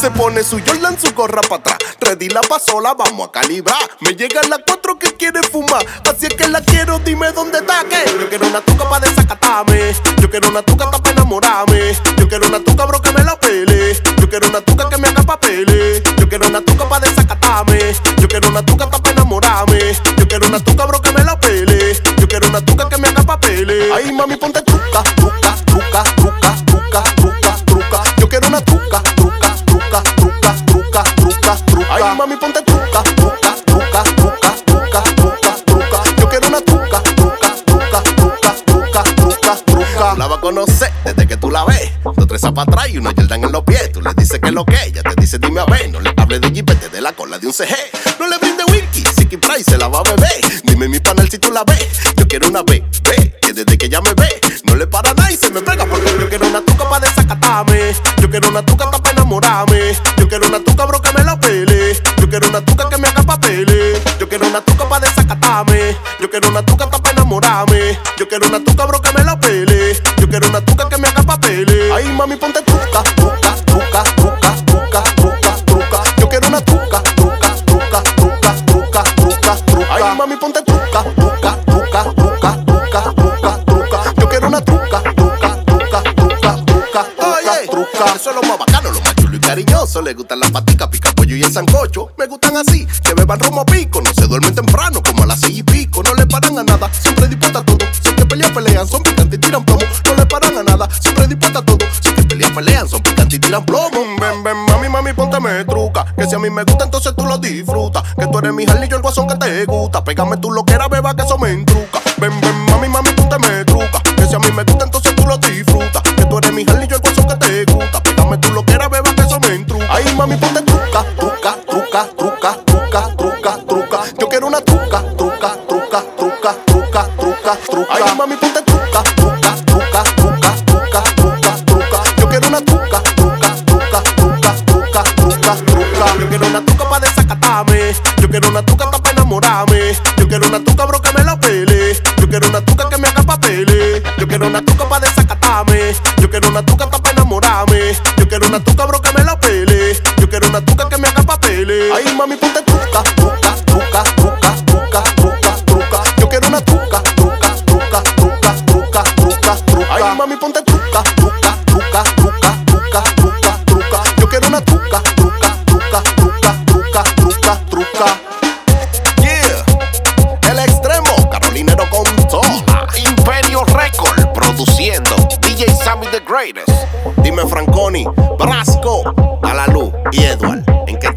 Se pone su Jordan, su gorra para atrás. Ready la pasola, vamos a calibrar. Me llega la cuatro que quiere fumar. Así es que la quiero, dime dónde está que. Yo quiero una tuca para desacatarme. Yo quiero una tuca para enamorarme. Yo quiero una tuca, bro, que me la pele. Yo quiero una tuca que me haga papeles. Yo quiero una tuca para desacatarme. Yo quiero una tuca para enamorarme. Yo quiero una tuca, bro, que me la pele. Yo quiero una tuca que me haga papeles. Ay, mami, ponte truca, ponte truca, truca, truca, truca, truca, truca, truca. Yo quiero una truca, truca, truca, truca, truca, truca, truca. La va a conocer desde que tú la ves. Dos tres para atrás y una Jordan en los pies. Tú le dices que lo que ella te dice, dime a ver. No le hable de jipete de la cola de un CG. No le brinde whisky, Siki Price se la va a beber. Dime mi panel si tú la ves. Yo quiero una B, B, que desde que ella me ve, no le para nada y se me pega porque yo quiero una tuca para desacatarme. Yo quiero una tuca quiero una tuca para enamorarme. Yo quiero una tuca, bro, que me la pele. Yo quiero una tuca que me haga papeles. Ay, mami, ponte truca, truca, truca, truca, truca, truca, truca. Yo quiero una truca, truca, truca, truca, truca, truca, truca. Ay, mami, ponte truca, truca, truca, truca, truca, truca, truca. Yo quiero una truca, truca, truca, truca, truca, truca, truca. Eso es lo más bacano, lo más chulo y cariñoso. Le gustan las paticas, pica pollo y el sancocho. Me gustan así, que beban romo pico. No se duermen temprano, como a las seis y pico. No le paran a nada, siempre dispuesta a todo. Si que pelean, pelean, son picantes y tiran plomo. No le paran a nada, siempre dispuesta a todo. Si que pelean, pelean, son picantes y tiran plomo. Ven, ven, mami, mami, ponte me truca. Que si a mí me gusta, entonces tú lo disfrutas. Que tú eres mi Harley, yo el guasón que te gusta. Pégame tú lo que era, beba, que eso me entruca. Ven, ven, mami, mami, ponte me truca, truca. Ay, mami, ponte truca, truca, truca, truca, truca, truca, truca. Yo quiero una truca, truca, truca, truca, truca, truca, truca. Yo quiero una truca para desacatarme. Yo quiero una truca para enamorarme. Yo quiero una truca, bro, que me la pele. Yo quiero una truca que me haga papeles. Yo quiero una truca para desacatarme. Yo quiero una truca para enamorarme. Yo quiero una truca, bro, que me la pele. Yo quiero una truca que me haga papeles. Ay, mami, ponte truca, truca, Dime Franconi, Brasco, a y Edward. ¿En qué